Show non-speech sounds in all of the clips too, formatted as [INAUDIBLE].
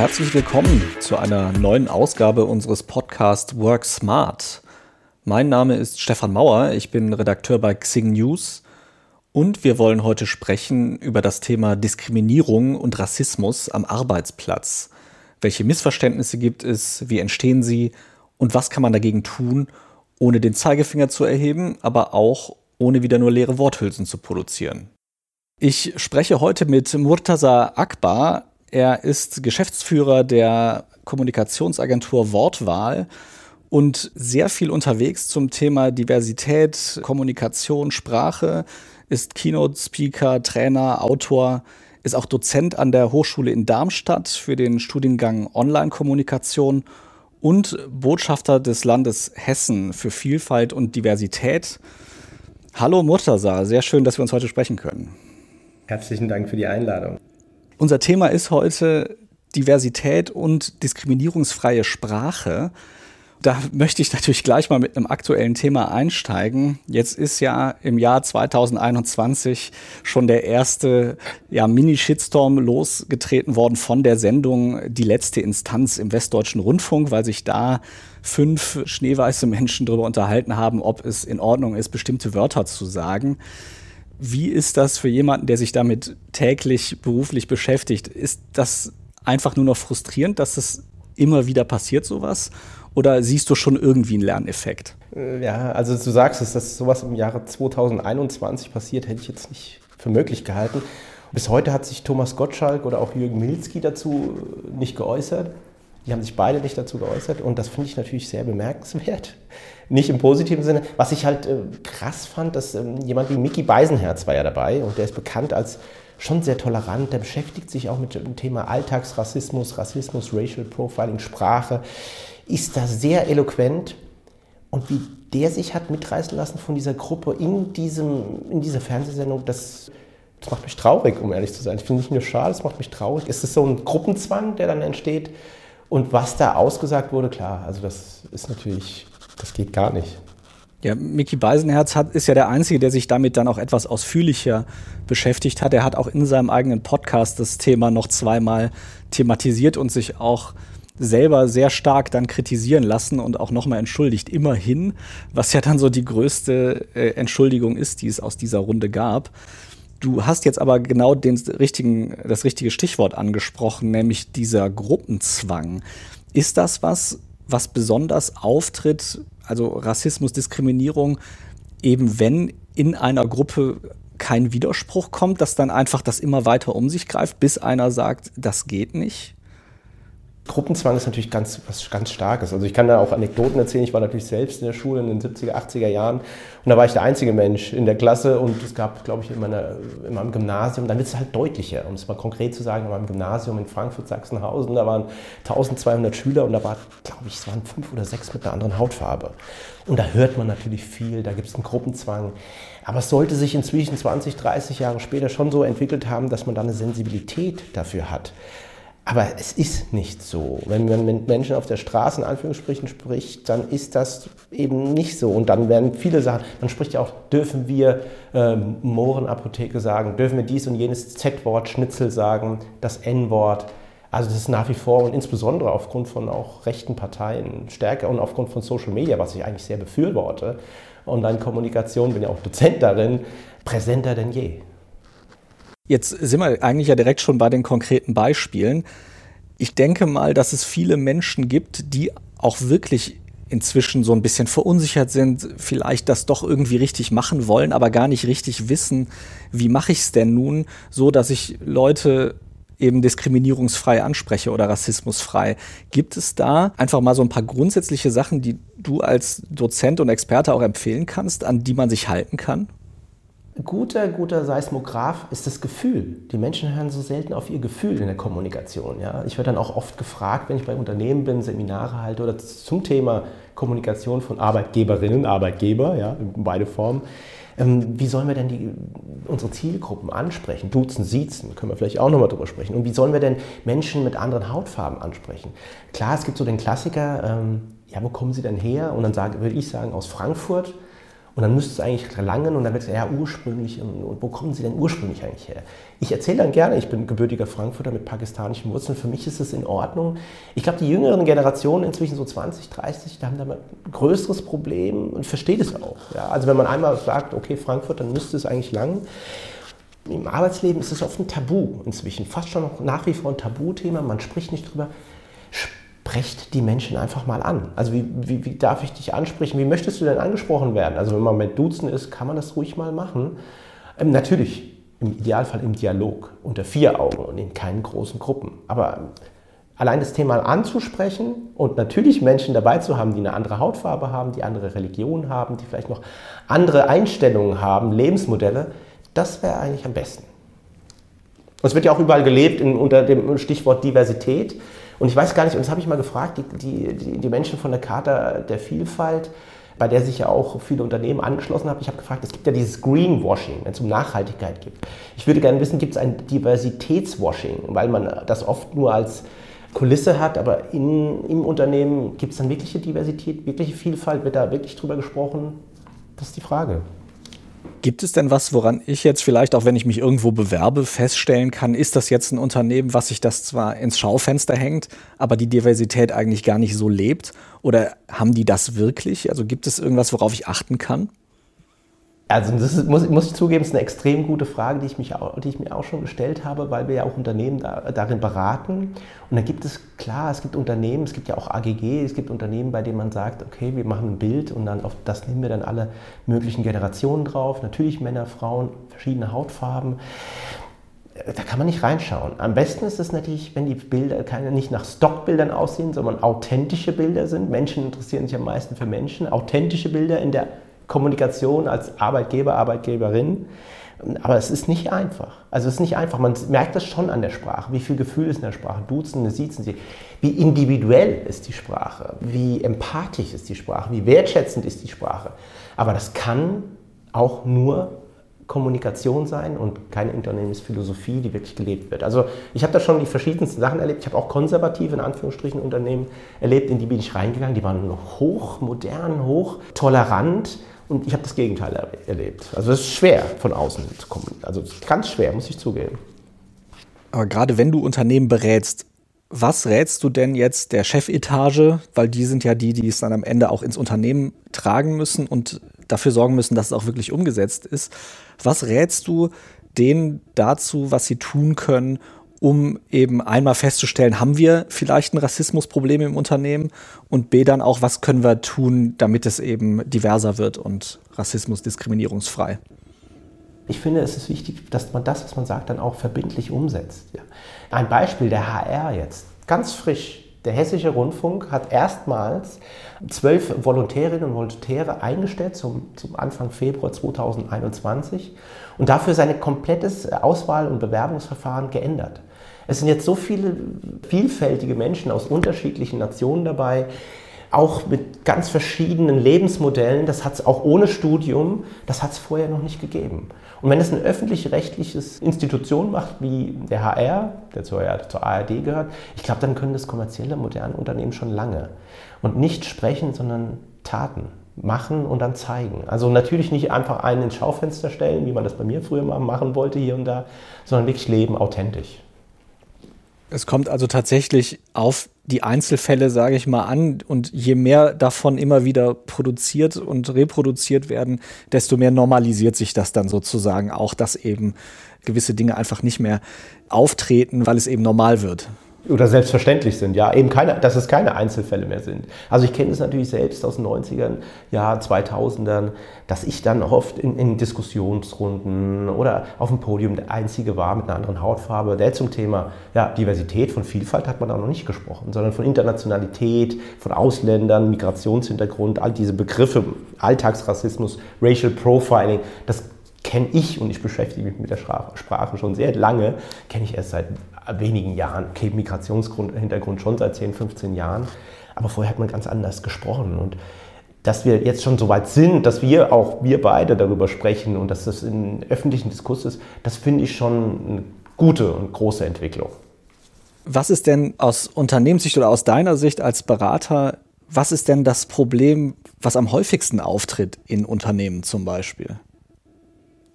Herzlich willkommen zu einer neuen Ausgabe unseres Podcasts Work Smart. Mein Name ist Stefan Mauer, ich bin Redakteur bei Xing News und wir wollen heute sprechen über das Thema Diskriminierung und Rassismus am Arbeitsplatz. Welche Missverständnisse gibt es, wie entstehen sie und was kann man dagegen tun, ohne den Zeigefinger zu erheben, aber auch ohne wieder nur leere Worthülsen zu produzieren. Ich spreche heute mit Murtaza Akbar. Er ist Geschäftsführer der Kommunikationsagentur Wortwahl und sehr viel unterwegs zum Thema Diversität, Kommunikation, Sprache, ist Keynote-Speaker, Trainer, Autor, ist auch Dozent an der Hochschule in Darmstadt für den Studiengang Online-Kommunikation und Botschafter des Landes Hessen für Vielfalt und Diversität. Hallo Murtaza, sehr schön, dass wir uns heute sprechen können. Herzlichen Dank für die Einladung. Unser Thema ist heute Diversität und diskriminierungsfreie Sprache. Da möchte ich natürlich gleich mal mit einem aktuellen Thema einsteigen. Jetzt ist ja im Jahr 2021 schon der erste ja, Mini-Shitstorm losgetreten worden von der Sendung Die letzte Instanz im Westdeutschen Rundfunk, weil sich da fünf schneeweiße Menschen darüber unterhalten haben, ob es in Ordnung ist, bestimmte Wörter zu sagen. Wie ist das für jemanden, der sich damit täglich beruflich beschäftigt? Ist das einfach nur noch frustrierend, dass es immer wieder passiert, sowas? Oder siehst du schon irgendwie einen Lerneffekt? Äh, ja, also du sagst es, dass sowas im Jahre 2021 passiert, hätte ich jetzt nicht für möglich gehalten. Bis heute hat sich Thomas Gottschalk oder auch Jürgen Milzki dazu nicht geäußert. Die haben sich beide nicht dazu geäußert und das finde ich natürlich sehr bemerkenswert. Nicht im positiven Sinne. Was ich halt äh, krass fand, dass ähm, jemand wie Mickey Beisenherz war ja dabei und der ist bekannt als schon sehr tolerant. Der beschäftigt sich auch mit dem Thema Alltagsrassismus, Rassismus, Racial Profiling, Sprache, ist da sehr eloquent und wie der sich hat mitreißen lassen von dieser Gruppe in, diesem, in dieser Fernsehsendung, das, das macht mich traurig, um ehrlich zu sein. Ich finde nicht nur schade, es macht mich traurig. Es ist so ein Gruppenzwang, der dann entsteht und was da ausgesagt wurde, klar, also das ist natürlich, das geht gar nicht. Ja, Mickey Beisenherz hat, ist ja der Einzige, der sich damit dann auch etwas ausführlicher beschäftigt hat. Er hat auch in seinem eigenen Podcast das Thema noch zweimal thematisiert und sich auch selber sehr stark dann kritisieren lassen und auch nochmal entschuldigt, immerhin, was ja dann so die größte äh, Entschuldigung ist, die es aus dieser Runde gab. Du hast jetzt aber genau den richtigen, das richtige Stichwort angesprochen, nämlich dieser Gruppenzwang. Ist das was, was besonders auftritt, also Rassismus, Diskriminierung, eben wenn in einer Gruppe kein Widerspruch kommt, dass dann einfach das immer weiter um sich greift, bis einer sagt, das geht nicht? Gruppenzwang ist natürlich ganz, was ganz Starkes. Also ich kann da auch Anekdoten erzählen. Ich war natürlich selbst in der Schule in den 70er, 80er Jahren und da war ich der einzige Mensch in der Klasse und es gab, glaube ich, in, meiner, in meinem Gymnasium, dann wird es halt deutlicher, um es mal konkret zu sagen, in meinem Gymnasium in Frankfurt-Sachsenhausen, da waren 1200 Schüler und da war, glaube ich, es waren fünf oder sechs mit einer anderen Hautfarbe. Und da hört man natürlich viel, da gibt es einen Gruppenzwang. Aber es sollte sich inzwischen 20, 30 Jahre später schon so entwickelt haben, dass man da eine Sensibilität dafür hat. Aber es ist nicht so. Wenn man mit Menschen auf der Straße in Anführungsstrichen spricht, dann ist das eben nicht so. Und dann werden viele Sachen, man spricht ja auch, dürfen wir ähm, Mohrenapotheke sagen, dürfen wir dies und jenes Z-Wort Schnitzel sagen, das N-Wort. Also das ist nach wie vor und insbesondere aufgrund von auch rechten Parteien stärker und aufgrund von Social Media, was ich eigentlich sehr befürworte, Online-Kommunikation, bin ja auch Dozent darin, präsenter denn je. Jetzt sind wir eigentlich ja direkt schon bei den konkreten Beispielen. Ich denke mal, dass es viele Menschen gibt, die auch wirklich inzwischen so ein bisschen verunsichert sind, vielleicht das doch irgendwie richtig machen wollen, aber gar nicht richtig wissen, wie mache ich es denn nun, so dass ich Leute eben diskriminierungsfrei anspreche oder rassismusfrei. Gibt es da einfach mal so ein paar grundsätzliche Sachen, die du als Dozent und Experte auch empfehlen kannst, an die man sich halten kann? Guter, guter Seismograph ist das Gefühl. Die Menschen hören so selten auf ihr Gefühl in der Kommunikation. Ja? Ich werde dann auch oft gefragt, wenn ich bei Unternehmen bin, Seminare halte oder zum Thema Kommunikation von Arbeitgeberinnen, Arbeitgeber, ja, in beide Formen. Ähm, wie sollen wir denn die, unsere Zielgruppen ansprechen? Duzen, siezen, können wir vielleicht auch nochmal drüber sprechen. Und wie sollen wir denn Menschen mit anderen Hautfarben ansprechen? Klar, es gibt so den Klassiker, ähm, ja, wo kommen sie denn her? Und dann würde ich sagen, aus Frankfurt Und dann müsste es eigentlich langen und dann wird es ja ursprünglich, und wo kommen Sie denn ursprünglich eigentlich her? Ich erzähle dann gerne, ich bin gebürtiger Frankfurter mit pakistanischen Wurzeln, für mich ist es in Ordnung. Ich glaube, die jüngeren Generationen, inzwischen so 20, 30, da haben da ein größeres Problem und versteht es auch. Ja? Also wenn man einmal sagt, okay, Frankfurt, dann müsste es eigentlich lang. Im Arbeitsleben ist es oft ein Tabu inzwischen, fast schon nach wie vor ein Tabuthema, man spricht nicht drüber sprecht die Menschen einfach mal an. Also wie, wie, wie, darf ich dich ansprechen? Wie möchtest du denn angesprochen werden? Also wenn man mit Duzen ist, kann man das ruhig mal machen. Ähm, natürlich, im Idealfall im Dialog, unter vier Augen und in keinen großen Gruppen. Aber ähm, allein das Thema anzusprechen und natürlich Menschen dabei zu haben, die eine andere Hautfarbe haben, die andere Religion haben, die vielleicht noch andere Einstellungen haben, Lebensmodelle, das wäre eigentlich am besten. Es wird ja auch überall gelebt in, unter dem Stichwort Diversität. Und ich weiß gar nicht, und das habe ich mal gefragt, die, die, die Menschen von der Charta der Vielfalt, bei der sich ja auch viele Unternehmen angeschlossen haben. Ich habe gefragt, es gibt ja dieses Greenwashing, wenn es um Nachhaltigkeit geht. Ich würde gerne wissen, gibt es ein Diversitätswashing, weil man das oft nur als Kulisse hat, aber in, im Unternehmen gibt es dann wirkliche Diversität, wirkliche Vielfalt, wird da wirklich drüber gesprochen? Das ist die Frage. Gibt es denn was, woran ich jetzt vielleicht, auch wenn ich mich irgendwo bewerbe, feststellen kann, ist das jetzt ein Unternehmen, was sich das zwar ins Schaufenster hängt, aber die Diversität eigentlich gar nicht so lebt? Oder haben die das wirklich? Also gibt es irgendwas, worauf ich achten kann? Also das ist, muss, muss, ich zugeben, ist eine extrem gute Frage, die ich, mich auch, die ich mir auch schon gestellt habe, weil wir ja auch Unternehmen da, darin beraten. Und da gibt es, klar, es gibt Unternehmen, es gibt ja auch AGG, es gibt Unternehmen, bei denen man sagt, okay, wir machen ein Bild und dann auf das nehmen wir dann alle möglichen Generationen drauf. Natürlich Männer, Frauen, verschiedene Hautfarben. Da kann man nicht reinschauen. Am besten ist es natürlich, wenn die Bilder keine, nicht nach Stockbildern aussehen, sondern authentische Bilder sind. Menschen interessieren sich am meisten für Menschen. Authentische Bilder in der Kommunikation als Arbeitgeber, Arbeitgeberin. Aber es ist nicht einfach. Also es ist nicht einfach. Man merkt das schon an der Sprache. Wie viel Gefühl ist in der Sprache? Duzen, siezen sie. Wie individuell ist die Sprache? Wie empathisch ist die Sprache? Wie wertschätzend ist die Sprache? Aber das kann auch nur Kommunikation sein und keine Unternehmensphilosophie, die wirklich gelebt wird. Also ich habe da schon die verschiedensten Sachen erlebt. Ich habe auch konservative, in Anführungsstrichen, Unternehmen erlebt, in die bin ich reingegangen. Die waren hoch modern, hoch tolerant und ich habe das Gegenteil erlebt. Also es ist schwer von außen zu kommen. Also ganz schwer, muss ich zugeben. Aber gerade wenn du Unternehmen berätst, was rätst du denn jetzt der Chefetage, weil die sind ja die, die es dann am Ende auch ins Unternehmen tragen müssen und dafür sorgen müssen, dass es auch wirklich umgesetzt ist. Was rätst du denen dazu, was sie tun können, um eben einmal festzustellen, haben wir vielleicht ein Rassismusproblem im Unternehmen und B dann auch, was können wir tun, damit es eben diverser wird und Rassismus diskriminierungsfrei? Ich finde, es ist wichtig, dass man das, was man sagt, dann auch verbindlich umsetzt. Ja. Ein Beispiel der HR jetzt, ganz frisch. Der Hessische Rundfunk hat erstmals zwölf Volontärinnen und Volontäre eingestellt zum, zum Anfang Februar 2021 und dafür sein komplettes Auswahl- und Bewerbungsverfahren geändert. Es sind jetzt so viele vielfältige Menschen aus unterschiedlichen Nationen dabei, auch mit ganz verschiedenen Lebensmodellen. Das hat es auch ohne Studium, das hat es vorher noch nicht gegeben. Und wenn es eine öffentlich-rechtliche Institution macht, wie der HR, der zur, zur ARD gehört, ich glaube, dann können das kommerzielle, moderne Unternehmen schon lange. Und nicht sprechen, sondern Taten machen und dann zeigen. Also natürlich nicht einfach einen ins Schaufenster stellen, wie man das bei mir früher mal machen wollte hier und da, sondern wirklich leben, authentisch. Es kommt also tatsächlich auf die Einzelfälle, sage ich mal, an. Und je mehr davon immer wieder produziert und reproduziert werden, desto mehr normalisiert sich das dann sozusagen auch, dass eben gewisse Dinge einfach nicht mehr auftreten, weil es eben normal wird oder selbstverständlich sind, ja, eben keine, dass es keine Einzelfälle mehr sind. Also ich kenne es natürlich selbst aus den 90ern, ja, 2000ern, dass ich dann oft in, in, Diskussionsrunden oder auf dem Podium der Einzige war mit einer anderen Hautfarbe, der zum Thema ja, Diversität, von Vielfalt hat man da noch nicht gesprochen, sondern von Internationalität, von Ausländern, Migrationshintergrund, all diese Begriffe, Alltagsrassismus, Racial Profiling, das kenne ich und ich beschäftige mich mit der Sprache schon sehr lange, kenne ich erst seit wenigen Jahren. Okay, Migrationshintergrund schon seit 10, 15 Jahren, aber vorher hat man ganz anders gesprochen und dass wir jetzt schon so weit sind, dass wir auch, wir beide darüber sprechen und dass das im öffentlichen Diskurs ist, das finde ich schon eine gute und große Entwicklung. Was ist denn aus Unternehmenssicht oder aus deiner Sicht als Berater Was ist denn das Problem, was am häufigsten auftritt in Unternehmen zum Beispiel?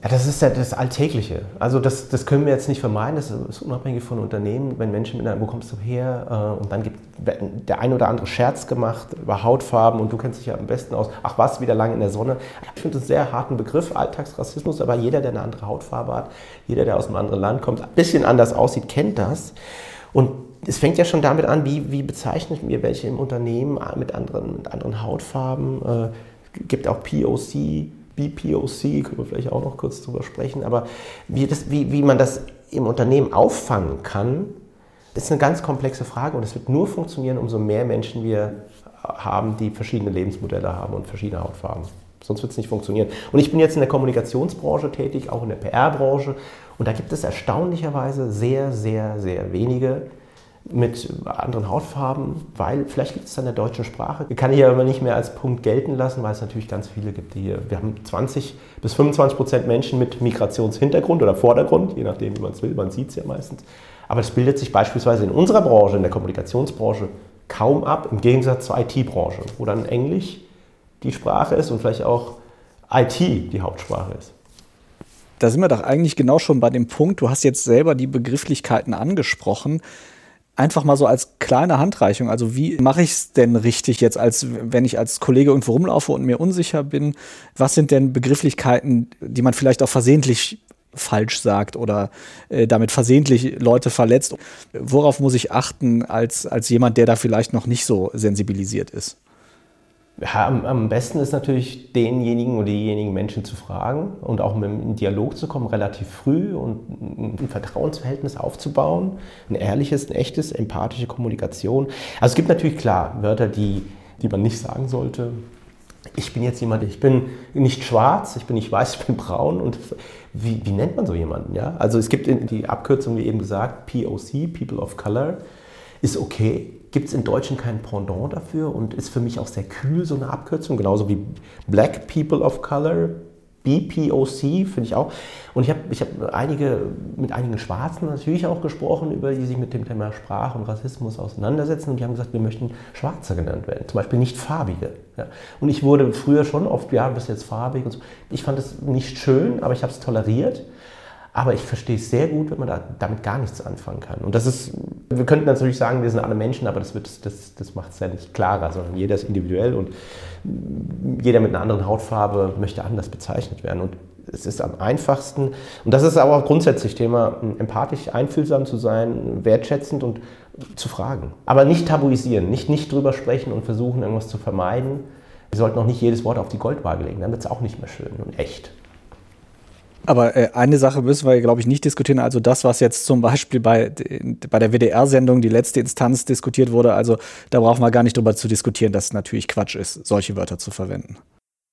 Ja, das ist ja das Alltägliche. Also das, das können wir jetzt nicht vermeiden, das ist unabhängig von Unternehmen. Wenn Menschen mit einer, wo kommst du her? Äh, und dann gibt der ein oder andere Scherz gemacht über Hautfarben und du kennst dich ja am besten aus. Ach was, wieder lange in der Sonne. Ich finde das einen sehr harten Begriff, Alltagsrassismus, aber jeder, der eine andere Hautfarbe hat, jeder, der aus einem anderen Land kommt, ein bisschen anders aussieht, kennt das. Und es fängt ja schon damit an, wie, wie bezeichnet wir welche im Unternehmen mit anderen, mit anderen Hautfarben. Es äh, gibt auch POC, BPOC, können wir vielleicht auch noch kurz drüber sprechen, aber wie, das, wie, wie man das im Unternehmen auffangen kann, ist eine ganz komplexe Frage und es wird nur funktionieren, umso mehr Menschen wir haben, die verschiedene Lebensmodelle haben und verschiedene Hautfarben. Sonst wird es nicht funktionieren. Und ich bin jetzt in der Kommunikationsbranche tätig, auch in der PR-Branche. Und da gibt es erstaunlicherweise sehr, sehr, sehr wenige mit anderen Hautfarben, weil vielleicht gibt es da in der deutschen Sprache. Kann ich aber nicht mehr als Punkt gelten lassen, weil es natürlich ganz viele gibt, die hier. Wir haben 20 bis 25 Prozent Menschen mit Migrationshintergrund oder Vordergrund, je nachdem, wie man es will. Man sieht es ja meistens. Aber das bildet sich beispielsweise in unserer Branche, in der Kommunikationsbranche, kaum ab, im Gegensatz zur IT-Branche, wo dann Englisch die Sprache ist und vielleicht auch IT die Hauptsprache ist. Da sind wir doch eigentlich genau schon bei dem Punkt, du hast jetzt selber die Begrifflichkeiten angesprochen einfach mal so als kleine Handreichung. Also wie mache ich es denn richtig jetzt, als wenn ich als Kollege irgendwo rumlaufe und mir unsicher bin? Was sind denn Begrifflichkeiten, die man vielleicht auch versehentlich falsch sagt oder äh, damit versehentlich Leute verletzt? Worauf muss ich achten als, als jemand, der da vielleicht noch nicht so sensibilisiert ist? Ja, am, besten ist natürlich denjenigen oder diejenigen Menschen zu fragen und auch mit in Dialog zu kommen, relativ früh und ein Vertrauensverhältnis aufzubauen. Ein ehrliches, ein echtes, empathische Kommunikation. Also es gibt natürlich klar Wörter, die, die man nicht sagen sollte. Ich bin jetzt jemand, ich bin nicht schwarz, ich bin nicht weiß, ich bin braun. Und wie, wie nennt man so jemanden? Ja? Also es gibt die Abkürzung, wie eben gesagt, POC, People of Color, ist okay gibt es in Deutschen kein Pendant dafür und ist für mich auch sehr kühl, so eine Abkürzung, genauso wie Black People of Color, BPOC, finde ich auch. Und ich habe ich hab einige, mit einigen Schwarzen natürlich auch gesprochen, über die sich mit dem Thema Sprache und Rassismus auseinandersetzen. Und die haben gesagt, wir möchten Schwarze genannt werden, zum Beispiel nicht Farbige. Ja. Und ich wurde früher schon oft, ja, du bist jetzt farbig und so. Ich fand es nicht schön, aber ich habe es toleriert. Aber ich verstehe es sehr gut, wenn man da, damit gar nichts anfangen kann. Und das ist, wir könnten natürlich sagen, wir sind alle Menschen, aber das, das, das macht es ja nicht klarer, sondern jeder ist individuell und jeder mit einer anderen Hautfarbe möchte anders bezeichnet werden. Und es ist am einfachsten, und das ist aber auch grundsätzlich Thema, empathisch, einfühlsam zu sein, wertschätzend und zu fragen. Aber nicht tabuisieren, nicht, nicht drüber sprechen und versuchen, irgendwas zu vermeiden. Wir sollten auch nicht jedes Wort auf die Goldwaage legen, dann wird es auch nicht mehr schön und echt. Aber äh, eine Sache müssen wir, glaube ich, nicht diskutieren. Also das, was jetzt zum Beispiel bei, bei der WDR-Sendung die letzte Instanz diskutiert wurde, also da brauchen wir gar nicht drüber zu diskutieren, dass es natürlich Quatsch ist, solche Wörter zu verwenden.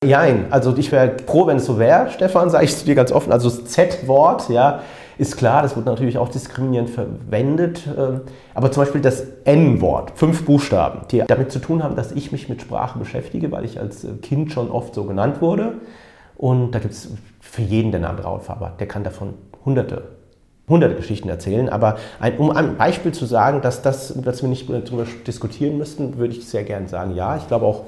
Nein, also ich wäre froh, wenn es so wäre, Stefan, sage ich zu dir ganz offen. Also das Z-Wort, ja, ist klar, das wird natürlich auch diskriminierend verwendet. Ähm, aber zum Beispiel das N-Wort, fünf Buchstaben, die damit zu tun haben, dass ich mich mit Sprache beschäftige, weil ich als Kind schon oft so genannt wurde. Und da gibt es für jeden, eine andere Hautfarbe der kann davon hunderte, hunderte Geschichten erzählen. Aber ein, um ein Beispiel zu sagen, dass, das, dass wir nicht darüber diskutieren müssten, würde ich sehr gerne sagen, ja. Ich glaube auch,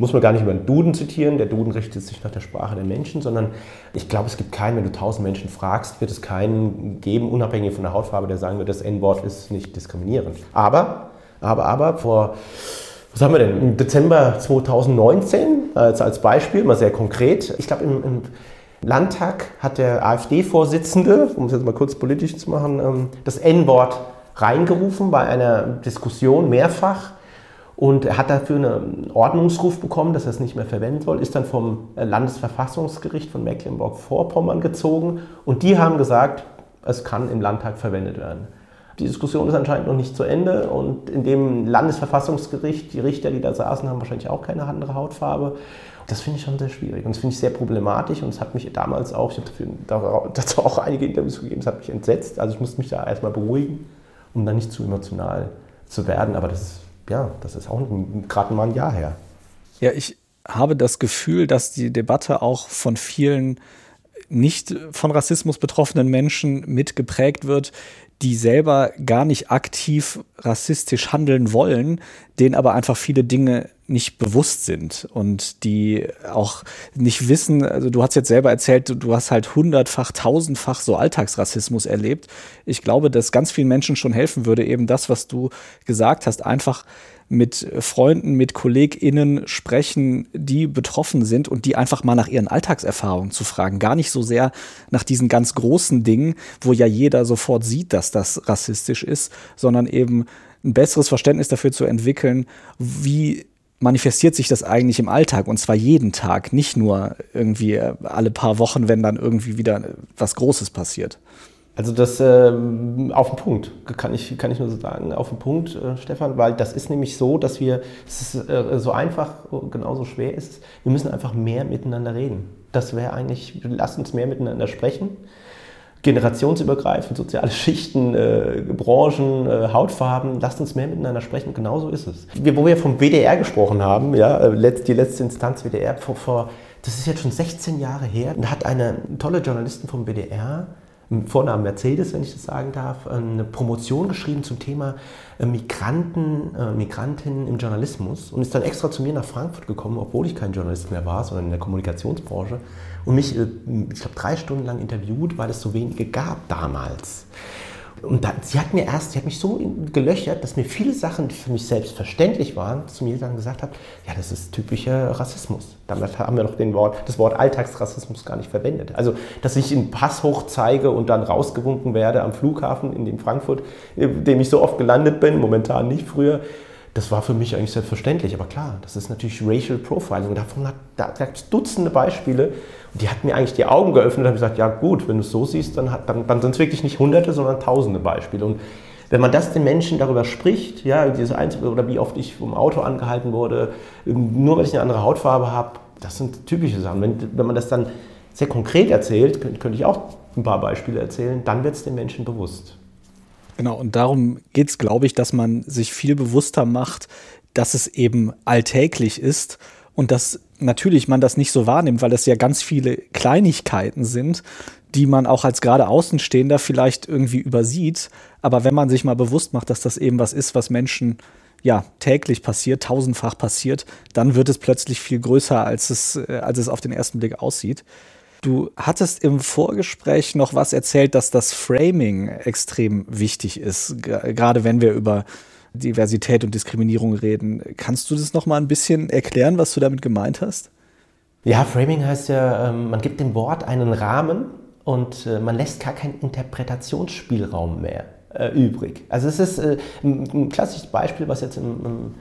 muss man gar nicht über den Duden zitieren. Der Duden richtet sich nach der Sprache der Menschen, sondern ich glaube, es gibt keinen, wenn du tausend Menschen fragst, wird es keinen geben, unabhängig von der Hautfarbe, der sagen wird, das N-Wort ist nicht diskriminierend. Aber, aber, aber, vor was haben wir denn? Im Dezember 2019, als, als Beispiel, mal sehr konkret. Ich glaube, im, im, Landtag hat der AfD-Vorsitzende, um es jetzt mal kurz politisch zu machen, ähm, das N-Wort reingerufen bei einer Diskussion mehrfach. Und er hat dafür einen Ordnungsruf bekommen, dass er es nicht mehr verwenden soll, ist dann vom Landesverfassungsgericht von Mecklenburg-Vorpommern gezogen. Und die haben gesagt, es kann im Landtag verwendet werden. Die Diskussion ist anscheinend noch nicht zu Ende und in dem Landesverfassungsgericht, die Richter, die da saßen, haben wahrscheinlich auch keine andere Hautfarbe. Das finde ich schon sehr schwierig und das finde ich sehr problematisch und es hat mich damals auch, ich habe [LAUGHS] dazu auch einige Interviews gegeben, es hat mich entsetzt. Also ich musste mich da erstmal beruhigen, um dann nicht zu emotional zu werden. Aber das ist, ja, das ist auch gerade mal ein Jahr her. Ja, ich habe das Gefühl, dass die Debatte auch von vielen nicht von Rassismus betroffenen Menschen mitgeprägt wird, die selber gar nicht aktiv rassistisch handeln wollen, denen aber einfach viele Dinge nicht bewusst sind und die auch nicht wissen, also du hast jetzt selber erzählt, du hast halt hundertfach, tausendfach so Alltagsrassismus erlebt. Ich glaube, dass ganz vielen Menschen schon helfen würde, eben das, was du gesagt hast, einfach mit Freunden, mit KollegInnen sprechen, die betroffen sind und die einfach mal nach ihren Alltagserfahrungen zu fragen. Gar nicht so sehr nach diesen ganz großen Dingen, wo ja jeder sofort sieht, dass das rassistisch ist, sondern eben ein besseres Verständnis dafür zu entwickeln, wie manifestiert sich das eigentlich im Alltag und zwar jeden Tag, nicht nur irgendwie alle paar Wochen, wenn dann irgendwie wieder was Großes passiert. Also das äh, auf den Punkt, kann ich, kann ich nur so sagen, auf den Punkt, äh, Stefan, weil das ist nämlich so, dass wir, es ist äh, so einfach, genauso schwer ist, wir müssen einfach mehr miteinander reden. Das wäre eigentlich, lasst uns mehr miteinander sprechen, generationsübergreifend, soziale Schichten, äh, Branchen, äh, Hautfarben, lasst uns mehr miteinander sprechen, genauso ist es. Wir, wo wir vom WDR gesprochen haben, ja, äh, die letzte Instanz WDR, vor, vor, das ist jetzt schon 16 Jahre her, da hat eine tolle Journalistin vom WDR, Vornamen Mercedes, wenn ich das sagen darf, eine Promotion geschrieben zum Thema äh, Migranten, äh, Migrantinnen im Journalismus und ist dann extra zu mir nach Frankfurt gekommen, obwohl ich kein Journalist mehr war, sondern in der Kommunikationsbranche und mich, äh, ich glaube, drei Stunden lang interviewt, weil es so wenige gab damals. Und da, sie hat mir erst, sie hat mich so gelöchert, dass mir viele Sachen, die für mich selbstverständlich waren, zu mir dann gesagt hat, ja, das ist typischer Rassismus. Damit haben wir noch den Wort, das Wort Alltagsrassismus gar nicht verwendet. Also, dass ich einen Pass hoch zeige und dann rausgewunken werde am Flughafen in Frankfurt, in dem ich so oft gelandet bin, momentan nicht früher, das war für mich eigentlich selbstverständlich. Aber klar, das ist natürlich Racial Profiling. Davon hat da, da Dutzende Beispiele. Und die hat mir eigentlich die Augen geöffnet und habe gesagt, ja gut, wenn du es so siehst, dann, dann, dann sind es wirklich nicht Hunderte, sondern Tausende Beispiele. Und wenn man das den Menschen darüber spricht, ja, dieses Einzige, oder wie oft ich vom Auto angehalten wurde, nur weil ich eine andere Hautfarbe habe, das sind typische Sachen. Wenn, wenn man das dann sehr konkret erzählt, könnte, könnte ich auch ein paar Beispiele erzählen, dann wird es den Menschen bewusst. Genau, und darum geht es, glaube ich, dass man sich viel bewusster macht, dass es eben alltäglich ist und dass natürlich man das nicht so wahrnimmt, weil es ja ganz viele Kleinigkeiten sind, die man auch als gerade Außenstehender vielleicht irgendwie übersieht. Aber wenn man sich mal bewusst macht, dass das eben was ist, was Menschen ja täglich passiert, tausendfach passiert, dann wird es plötzlich viel größer, als es, äh, als es auf den ersten Blick aussieht. Du hattest im Vorgespräch noch was erzählt, dass das Framing extrem wichtig ist, gerade wenn wir über Diversität und Diskriminierung reden. Kannst du das noch mal ein bisschen erklären, was du damit gemeint hast? Ja, Framing heißt ja, ähm, man gibt dem Wort einen Rahmen und äh, man lässt gar keinen Interpretationsspielraum mehr äh, übrig. Also es ist äh, ein klassisches Beispiel, was jetzt im, im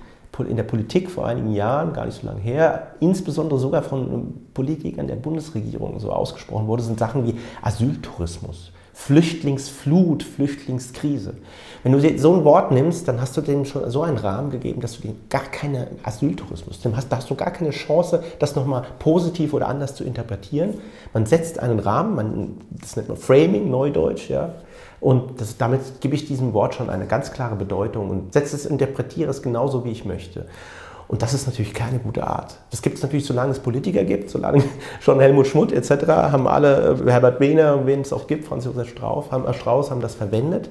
in der Politik vor einigen Jahren, gar nicht so lange her, insbesondere sogar von Politikern der Bundesregierung so ausgesprochen wurde, sind Sachen wie Asyltourismus, Flüchtlingsflut, Flüchtlingskrise. Wenn du so ein Wort nimmst, dann hast du dem schon so einen Rahmen gegeben, dass du dem gar keine Asyltourismus, dem hast, da hast du gar keine Chance, das nochmal positiv oder anders zu interpretieren. Man setzt einen Rahmen, man, das nennt man Framing, Neudeutsch, ja, und das, damit gebe ich diesem Wort schon eine ganz klare Bedeutung und setze es, interpretiere es genauso, wie ich möchte. Und das ist natürlich keine gute Art. Das gibt es natürlich, solange es Politiker gibt, solange [LAUGHS] schon Helmut Schmidt etc. haben alle, äh, Herbert Behner, wen es auch gibt, Franz Josef Strauß, haben, äh, Strauß haben das verwendet.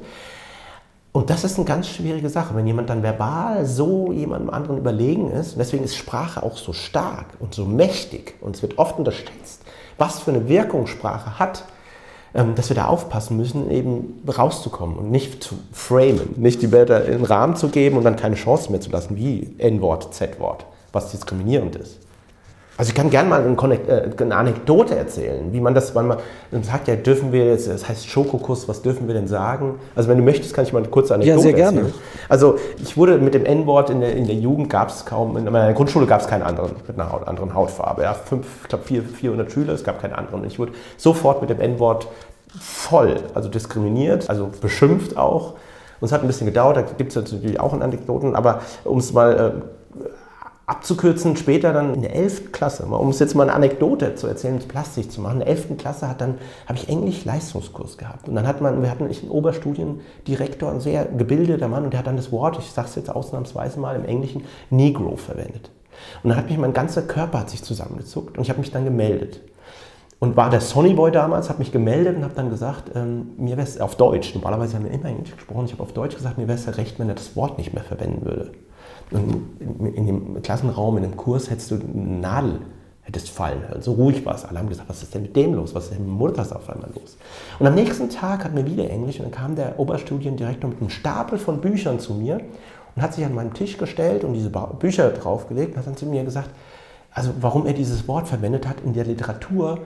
Und das ist eine ganz schwierige Sache, wenn jemand dann verbal so jemandem anderen überlegen ist. Deswegen ist Sprache auch so stark und so mächtig und es wird oft unterschätzt, was für eine Wirkung Sprache hat. Ähm, dass wir da aufpassen müssen, eben rauszukommen und nicht zu framen, nicht die Wörter in den Rahmen zu geben und dann keine Chance mehr zu lassen, wie N-Wort, Z-Wort, was diskriminierend ist. Also ich kann gerne mal äh, eine Anekdote erzählen, wie man das, weil man sagt ja, dürfen wir jetzt, das heißt Schokokuss, was dürfen wir denn sagen? Also wenn du möchtest, kann ich mal eine kurze Anekdote erzählen. Ja, sehr erzählen. gerne. Also ich wurde mit dem N-Wort in der, in der Jugend gab es kaum, in meiner Grundschule gab es keinen anderen mit einer Haut, anderen Hautfarbe. Ja, fünf, ich glaube 400 Schüler, es gab keinen anderen. Ich wurde sofort mit dem N-Wort voll, also diskriminiert, also beschimpft auch. Und es hat ein bisschen gedauert, da gibt es natürlich auch Anekdoten, aber um es mal äh, abzukürzen, später dann in der 11. Klasse, um es jetzt mal eine Anekdote zu erzählen, plastisch zu machen, in der 11. Klasse hat dann, habe ich Englisch-Leistungskurs gehabt. Und dann hat man, wir hatten einen Oberstudiendirektor, ein sehr gebildeter Mann, und der hat dann das Wort, ich sage es jetzt ausnahmsweise mal im Englischen, Negro verwendet. Und dann hat mich mein ganzer Körper hat sich zusammengezuckt und ich habe mich dann gemeldet. Und war der Sonnyboy damals, habe mich gemeldet und habe dann gesagt, ähm, mir wäre es auf Deutsch, normalerweise haben wir immer Englisch gesprochen, ich habe auf Deutsch gesagt, mir wäre es ja recht, wenn er das Wort nicht mehr verwenden würde. Und in dem Klassenraum, in dem Kurs hättest du eine Nadel hättest fallen hören. So ruhig war es. Alle haben gesagt, was ist denn mit dem los? Was ist denn mit Mutters auf einmal los? Und am nächsten Tag hatten wir wieder Englisch und dann kam der Oberstudiendirektor mit einem Stapel von Büchern zu mir und hat sich an meinen Tisch gestellt und diese Bücher draufgelegt und hat dann zu mir gesagt, also warum er dieses Wort verwendet hat in der Literatur,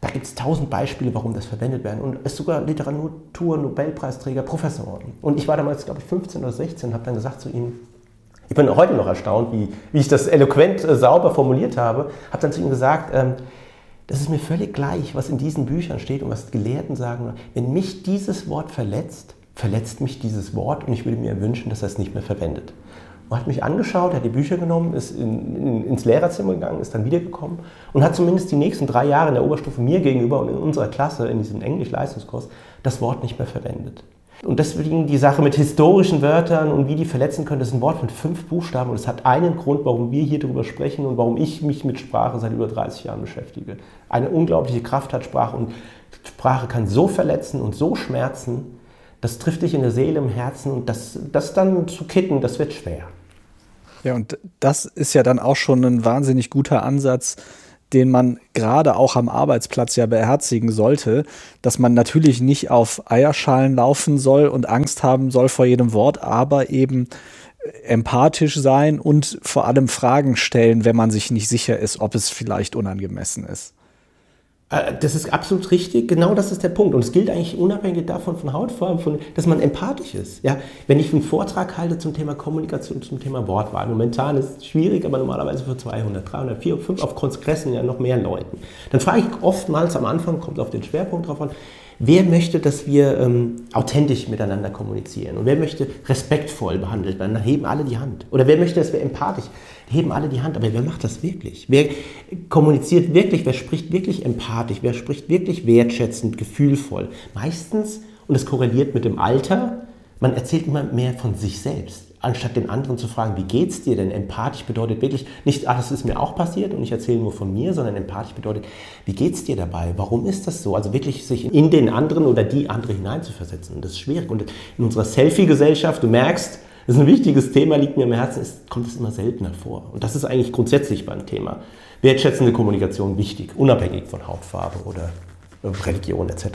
da gibt es tausend Beispiele, warum das verwendet werden. Und es ist sogar Literatur, Nobelpreisträger, Professoren. Und ich war damals, glaube ich, 15 oder 16 und habe dann gesagt zu ihm, ich bin heute noch erstaunt, wie, wie ich das eloquent äh, sauber formuliert habe, habe dann zu ihm gesagt, ähm, das ist mir völlig gleich, was in diesen Büchern steht und was Gelehrten sagen. Wenn mich dieses Wort verletzt, verletzt mich dieses Wort und ich würde mir wünschen, dass er es nicht mehr verwendet. Und hat mich angeschaut, hat die Bücher genommen, ist in, in, ins Lehrerzimmer gegangen, ist dann wiedergekommen und hat zumindest die nächsten drei Jahre in der Oberstufe mir gegenüber und in unserer Klasse, in diesem Englisch-Leistungskurs, das Wort nicht mehr verwendet. Und deswegen die Sache mit historischen Wörtern und wie die verletzen können, das ist ein Wort von fünf Buchstaben und es hat einen Grund, warum wir hier darüber sprechen und warum ich mich mit Sprache seit über 30 Jahren beschäftige. Eine unglaubliche Kraft hat Sprache und Sprache kann so verletzen und so schmerzen, das trifft dich in der Seele, im Herzen und das, das dann zu kitten, das wird schwer. Ja, und das ist ja dann auch schon ein wahnsinnig guter Ansatz, den man gerade auch am Arbeitsplatz ja beherzigen sollte, dass man natürlich nicht auf Eierschalen laufen soll und Angst haben soll vor jedem Wort, aber eben empathisch sein und vor allem Fragen stellen, wenn man sich nicht sicher ist, ob es vielleicht unangemessen ist. Äh, das ist absolut richtig, genau das ist der Punkt. Und es gilt eigentlich unabhängig davon von Hautfarbe, von, dass man empathisch ist. Ja? Wenn ich einen Vortrag halte zum Thema Kommunikation, zum Thema Wortwahl, momentan ist es schwierig, aber normalerweise für 200, 300, 400, 5 auf Kongressen ja noch mehr Leuten. Dann frage ich oftmals am Anfang, kommt auf den Schwerpunkt drauf an, Wer möchte, dass wir ähm, authentisch miteinander kommunizieren? Und wer möchte respektvoll behandelt werden? Dann heben alle die Hand. Oder wer möchte, dass wir empathisch? Heben alle die Hand. Aber wer macht das wirklich? Wer kommuniziert wirklich? Wer spricht wirklich empathisch? Wer spricht wirklich wertschätzend, gefühlvoll? Meistens, und das korreliert mit dem Alter, man erzählt immer mehr von sich selbst anstatt den anderen zu fragen, wie geht's dir denn? Empathisch bedeutet wirklich nicht, ah, das ist mir auch passiert und ich erzähle nur von mir, sondern empathisch bedeutet, wie geht's dir dabei? Warum ist das so? Also wirklich sich in den anderen oder die andere hineinzuversetzen. Und das ist schwierig. Und in unserer Selfie-Gesellschaft, du merkst, ist ein wichtiges Thema, liegt mir am Herzen, ist, kommt es immer seltener vor. Und das ist eigentlich grundsätzlich beim Thema wertschätzende Kommunikation wichtig, unabhängig von Hautfarbe oder Religion etc.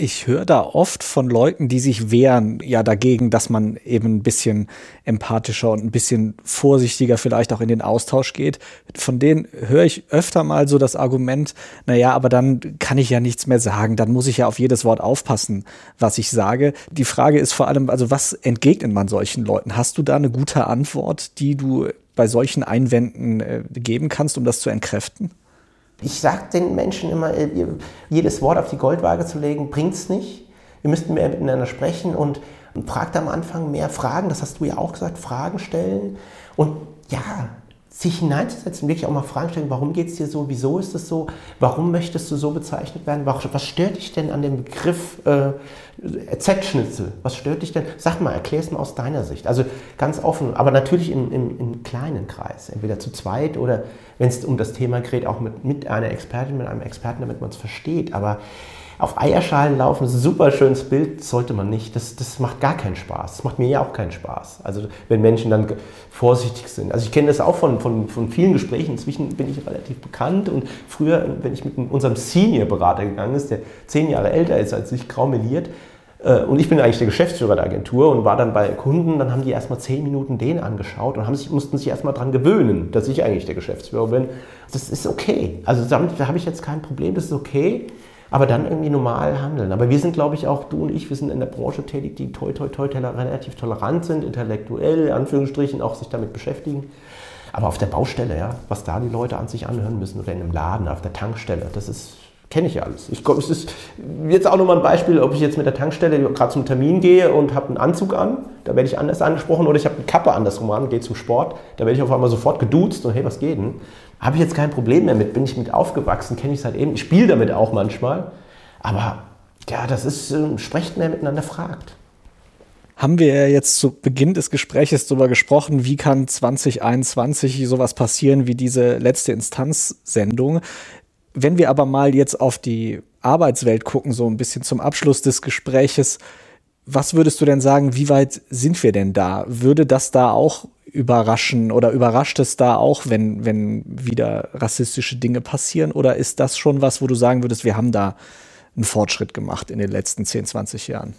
Ich höre da oft von Leuten, die sich wehren, ja dagegen, dass man eben ein bisschen empathischer und ein bisschen vorsichtiger vielleicht auch in den Austausch geht. Von denen höre ich öfter mal so das Argument, na ja, aber dann kann ich ja nichts mehr sagen, dann muss ich ja auf jedes Wort aufpassen, was ich sage. Die Frage ist vor allem, also was entgegnet man solchen Leuten? Hast du da eine gute Antwort, die du bei solchen Einwänden äh, geben kannst, um das zu entkräften? Ich sage den Menschen immer, äh, jedes Wort auf die Goldwaage zu legen, bringt es nicht. Wir müssten mehr miteinander sprechen und, und fragt am Anfang mehr Fragen, das hast du ja auch gesagt, Fragen stellen. Und ja, sich hineinzusetzen, wirklich auch mal Fragen stellen, warum geht es dir so, wieso ist es so, warum möchtest du so bezeichnet werden, was stört dich denn an dem Begriff äh, Z-Schnitzel, was stört dich denn, sag mal, erklär es mal aus deiner Sicht, also ganz offen, aber natürlich in, in, in kleinen Kreis, entweder zu zweit oder wenn es um das Thema geht, auch mit, mit einer Expertin, mit einem Experten, damit man es versteht, aber auf Eierschalen laufen, das ist ein super schönes Bild, sollte man nicht. Das, das macht gar keinen Spaß. Das macht mir ja auch keinen Spaß. Also wenn Menschen dann vorsichtig sind. Also ich kenne das auch von, von, von vielen Gesprächen. Inzwischen bin ich relativ bekannt und früher, wenn ich mit unserem Senior-Berater gegangen ist, der zehn Jahre älter ist als ich, graumeliert, äh, und ich bin eigentlich der Geschäftsführer der Agentur und war dann bei Kunden, dann haben die erstmal zehn Minuten den angeschaut und haben sich, mussten sich erstmal daran gewöhnen, dass ich eigentlich der Geschäftsführer bin. Das ist okay. Also damit habe ich jetzt kein Problem, das ist okay aber dann irgendwie normal handeln. Aber wir sind, glaube ich, auch du und ich, wir sind in der Branche tätig, die toi, toi, toi, relativ tolerant sind, intellektuell, in Anführungsstrichen, auch sich damit beschäftigen. Aber auf der Baustelle, ja, was da die Leute an sich anhören müssen oder in einem Laden, auf der Tankstelle, das ist, kenne ich ja alles. Ich, es ist jetzt auch nochmal ein Beispiel, ob ich jetzt mit der Tankstelle gerade zum Termin gehe und habe einen Anzug an, da werde ich anders angesprochen, oder ich habe eine Kappe andersrum an, gehe zum Sport, da werde ich auf einmal sofort geduzt und hey, was geht denn? Habe ich jetzt kein Problem mehr mit, bin ich mit aufgewachsen, kenne ich seit eben, ich spiele damit auch manchmal. Aber ja, das ist, äh, sprecht mehr miteinander, fragt. Haben wir jetzt zu Beginn des Gespräches darüber gesprochen, wie kann 2021 sowas passieren wie diese letzte Instanzsendung. Wenn wir aber mal jetzt auf die Arbeitswelt gucken, so ein bisschen zum Abschluss des Gespräches, was würdest du denn sagen, wie weit sind wir denn da? Würde das da auch überraschen oder überrascht es da auch, wenn, wenn wieder rassistische Dinge passieren? Oder ist das schon was, wo du sagen würdest, wir haben da einen Fortschritt gemacht in den letzten 10, 20 Jahren?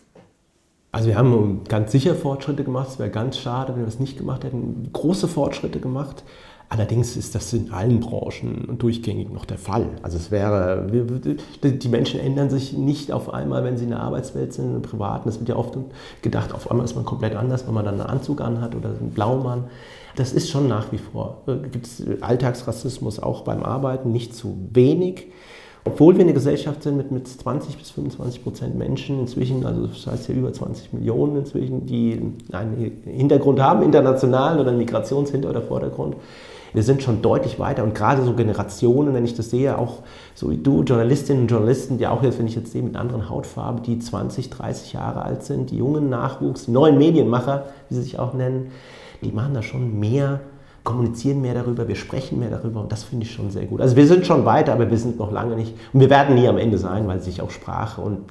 Also wir haben ganz sicher Fortschritte gemacht. Es wäre ganz schade, wenn wir es nicht gemacht hätten. Große Fortschritte gemacht. Allerdings ist das in allen Branchen durchgängig noch der Fall. Also es wäre, die Menschen ändern sich nicht auf einmal, wenn sie in der Arbeitswelt sind, im Privaten. Es wird ja oft gedacht, auf einmal ist man komplett anders, wenn man dann einen Anzug anhat oder einen Blaumann. Das ist schon nach wie vor. Äh, Gibt es Alltagsrassismus auch beim Arbeiten, nicht zu wenig. Obwohl wir eine Gesellschaft sind mit, mit 20 bis 25 Prozent Menschen inzwischen, also das heißt ja über 20 Millionen inzwischen, die einen Hintergrund haben, internationalen oder einen Migrationshinter- oder Vordergrund, wir sind schon deutlich weiter und gerade so Generationen, wenn ich das sehe, auch so wie du, Journalistinnen und Journalisten, die auch jetzt, wenn ich jetzt sehe, mit anderen Hautfarbe, die 20, 30 Jahre alt sind, die jungen Nachwuchs, die neuen Medienmacher, wie sie sich auch nennen, die machen da schon mehr kommunizieren mehr darüber, wir sprechen mehr darüber und das finde ich schon sehr gut. Also wir sind schon weiter, aber wir sind noch lange nicht und wir werden nie am Ende sein, weil sich auch Sprache und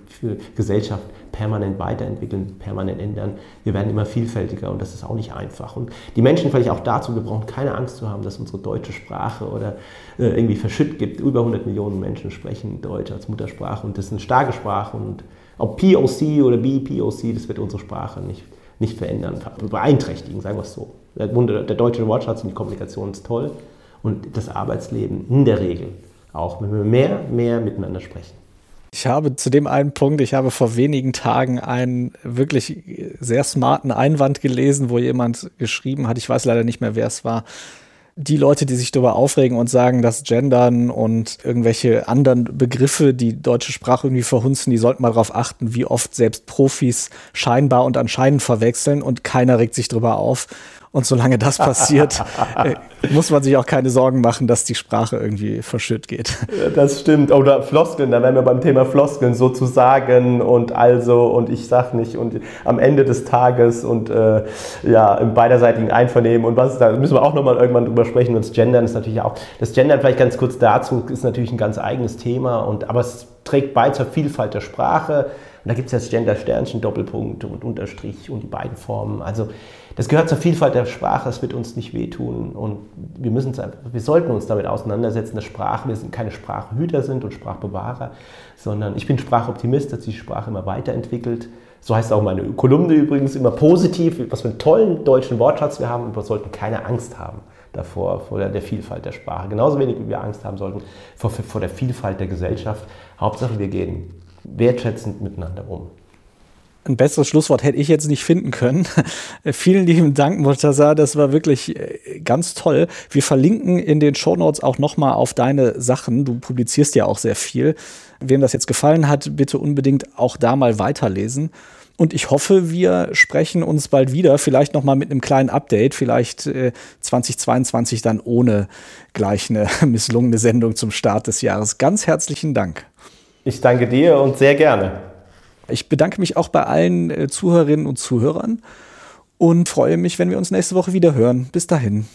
Gesellschaft permanent weiterentwickeln, permanent ändern. Wir werden immer vielfältiger und das ist auch nicht einfach. Und die Menschen vielleicht auch dazu, wir brauchen keine Angst zu haben, dass unsere deutsche Sprache oder äh, irgendwie verschütt gibt. Über 100 Millionen Menschen sprechen Deutsch als Muttersprache und das ist eine starke Sprache und ob POC oder BPOC, das wird unsere Sprache nicht, nicht verändern, beeinträchtigen, sagen wir es so. Der, der deutsche Wortschatz und die Kommunikation ist toll und das Arbeitsleben in der Regel auch, wenn wir mehr, mehr miteinander sprechen. Ich habe zu dem einen Punkt, ich habe vor wenigen Tagen einen wirklich sehr smarten Einwand gelesen, wo jemand geschrieben hat, ich weiß leider nicht mehr, wer es war, die Leute, die sich darüber aufregen und sagen, dass Gendern und irgendwelche anderen Begriffe die deutsche Sprache irgendwie verhunzen, die sollten mal darauf achten, wie oft selbst Profis scheinbar und anscheinend verwechseln und keiner regt sich darüber auf. Und solange das passiert, [LAUGHS] äh, muss man sich auch keine Sorgen machen, dass die Sprache irgendwie verschütt geht. Das stimmt. Oder Floskeln, da wären wir beim Thema Floskeln sozusagen und also und ich sag nicht und am Ende des Tages und äh, ja, im beiderseitigen Einvernehmen und was da müssen wir auch nochmal irgendwann drüber sprechen. Und das Gendern ist natürlich auch, das Gendern vielleicht ganz kurz dazu, ist natürlich ein ganz eigenes Thema und aber es trägt bei zur Vielfalt der Sprache. Und da gibt es jetzt Gender Sternchen, Doppelpunkt und Unterstrich und die beiden Formen. Also das gehört zur Vielfalt der Sprache, es wird uns nicht wehtun und wir, müssen wir sollten uns damit auseinandersetzen, dass Sprache, wir sind keine Sprachhüter sind und Sprachbewahrer, sondern ich bin Sprachoptimist, dass die Sprache immer weiterentwickelt. So heißt auch meine Kolumne übrigens immer positiv, was für einen tollen deutschen Wortschatz wir haben und wir sollten keine Angst haben davor, vor der, der, Vielfalt der Sprache. Genauso wenig wie wir Angst haben sollten vor, vor der Vielfalt der Gesellschaft. Hauptsache, wir gehen wertschätzend miteinander um. Ein besseres Schlusswort hätte ich jetzt nicht finden können. [LAUGHS] Vielen lieben Dank, Murtaza. Das war wirklich äh, ganz toll. Wir verlinken in den Show Notes auch nochmal auf deine Sachen. Du publizierst ja auch sehr viel. Wem das jetzt gefallen hat, bitte unbedingt auch da mal weiterlesen. Und ich hoffe, wir sprechen uns bald wieder, vielleicht nochmal mit einem kleinen Update, vielleicht äh, 2022 dann ohne gleich eine [LAUGHS] misslungene Sendung zum Start des Jahres. Ganz herzlichen Dank. Ich danke dir und sehr gerne. Ich bedanke mich auch bei allen äh, Zuhörerinnen und Zuhörern und freue mich, wenn wir uns nächste Woche wieder hören. Bis dahin.